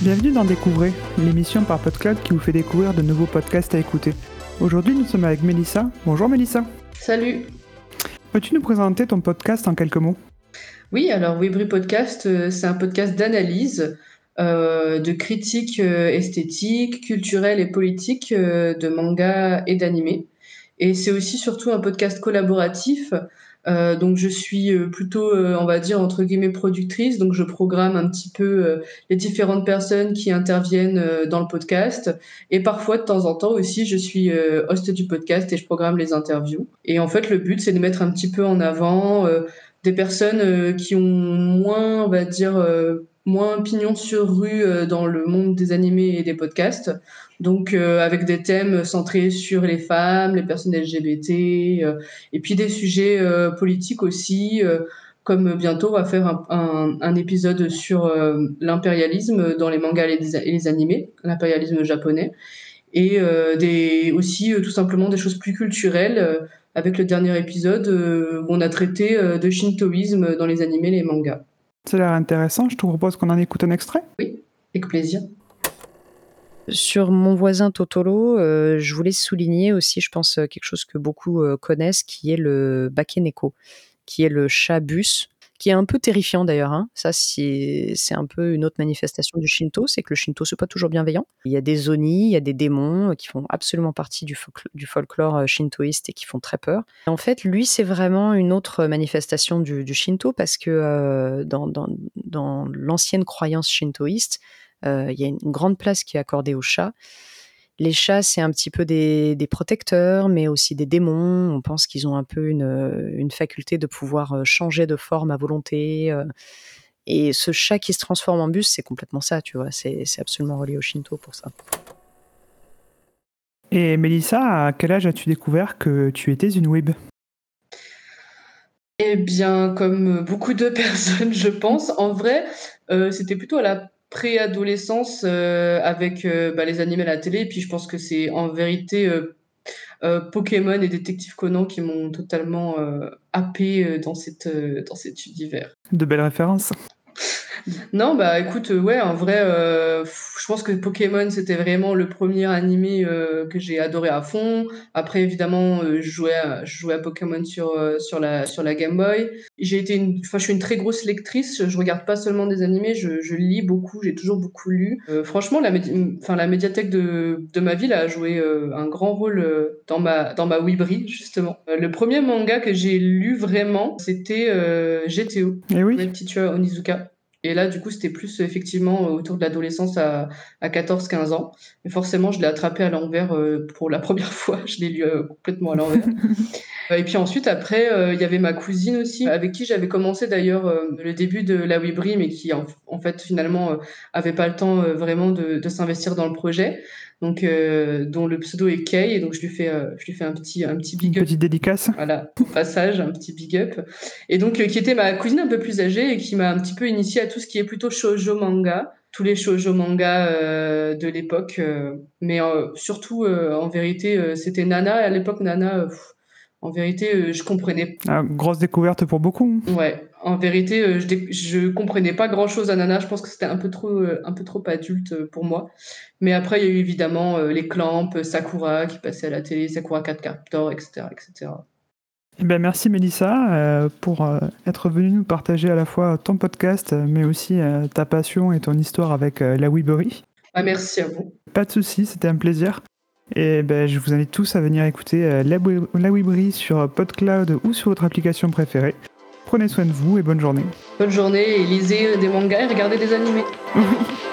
Bienvenue dans Découvrez, l'émission par PodCloud qui vous fait découvrir de nouveaux podcasts à écouter. Aujourd'hui, nous sommes avec Mélissa. Bonjour Mélissa. Salut. Peux-tu nous présenter ton podcast en quelques mots? Oui, alors Webry Podcast, euh, c'est un podcast d'analyse, euh, de critique euh, esthétique, culturelle et politique de manga et d'anime. Et c'est aussi surtout un podcast collaboratif euh, donc je suis euh, plutôt, euh, on va dire entre guillemets productrice. Donc je programme un petit peu les différentes personnes qui interviennent dans le podcast. Et parfois de temps en temps aussi, je suis host du podcast et je programme les interviews. Et en fait, le but c'est de mettre un petit peu en avant des personnes qui ont moins, on va dire moins pignon sur rue dans le monde des animés et des podcasts. Donc euh, avec des thèmes centrés sur les femmes, les personnes LGBT, euh, et puis des sujets euh, politiques aussi, comme bientôt on va faire un, épisode sur l'impérialisme dans les mangas et les, et les animés, l'impérialisme japonais, et des, aussi tout simplement des choses plus culturelles, avec le dernier épisode où on a traité de shintoïsme dans les animés et les mangas. Ça a l'air intéressant, je te propose qu'on en écoute un extrait. Oui, avec plaisir. Sur mon voisin Totoro, euh, je voulais souligner aussi, je pense, euh, quelque chose que beaucoup euh, connaissent, qui est le Bakeneko, qui est le chat bus, qui est un peu terrifiant d'ailleurs. Hein. Ça, c'est un peu une autre manifestation du Shinto, c'est que le Shinto, c'est pas toujours bienveillant. Il y a des oni, il y a des démons qui font absolument partie du, folklore shintoïste et qui font très peur. en fait, lui, c'est vraiment une autre manifestation du, Shinto parce que dans, dans, l'ancienne croyance shintoïste, euh, il y a une grande place qui est accordée aux chats. Les chats, c'est un petit peu des, protecteurs, mais aussi des démons. On pense qu'ils ont un peu une, faculté de pouvoir euh, changer de forme à volonté. Euh. Et ce chat qui se transforme en bus, c'est complètement ça, tu vois. C'est absolument relié au Shinto pour ça. Et Mélissa, à quel âge as-tu découvert que tu étais une web Eh bien, comme beaucoup de personnes, je pense. En vrai, c'était plutôt à la préadolescence euh, avec euh, bah, les animés à la télé. Puis je pense que c'est en vérité euh, Pokémon et Détective Conan qui m'ont totalement happé dans, cette, dans cet univers. De belles références. Non, bah écoute, euh, ouais, en vrai, euh, je pense que Pokémon, c'était vraiment le premier animé euh, que j'ai adoré à fond. Après, évidemment, je, jouais à, je jouais à Pokémon sur, sur, la, sur la Game Boy. J'ai été une, je suis une très grosse lectrice. Je regarde pas seulement des animés, je, je lis beaucoup, j'ai toujours beaucoup lu. franchement, la, enfin, la médiathèque de, de ma ville a joué un grand rôle dans ma, dans ma Wibri, justement. le premier manga que j'ai lu vraiment, c'était GTO, eh oui. Red Teacher Onizuka. Et là, du coup, c'était plus effectivement autour de l'adolescence à, à 14-15 ans. Mais forcément, je l'ai attrapé à l'envers euh, pour la première fois. Je l'ai lu euh, complètement à l'envers. et puis ensuite, après, euh, il y avait ma cousine aussi, avec qui j'avais commencé d'ailleurs le début de la Wibri, mais qui en, fait finalement avait pas le temps vraiment de, de s'investir dans le projet donc euh, dont le pseudo est Kay, et donc je lui fais, euh, je lui fais un petit, un petit big up. Petite dédicace. Voilà, au passage, un petit big up. Et donc euh, qui était ma cousine un peu plus âgée et qui m'a un petit peu initié à tout ce qui est plutôt shoujo manga, tous les shoujo manga de l'époque, mais surtout en vérité c'était Nana. À l'époque Nana. En vérité, je comprenais. Ah, grosse découverte pour beaucoup. Ouais, en vérité, je, je comprenais pas grand chose à Nana. Je pense que c'était un peu trop, un peu trop adulte pour moi. Mais après, il y a eu évidemment euh, les Clamps, Sakura qui passait à la télé, Sakura 4 Captor, etc. etc. Eh ben, merci Mélissa euh, pour euh, être venue nous partager à la fois ton podcast, mais aussi ta passion et ton histoire avec la Weebery. Ah, merci à vous. Pas de souci, c'était un plaisir. Et ben, je vous invite tous à venir écouter la, la sur PodCloud ou sur votre application préférée. Prenez soin de vous et bonne journée. Bonne journée et lisez des mangas et regardez des animés.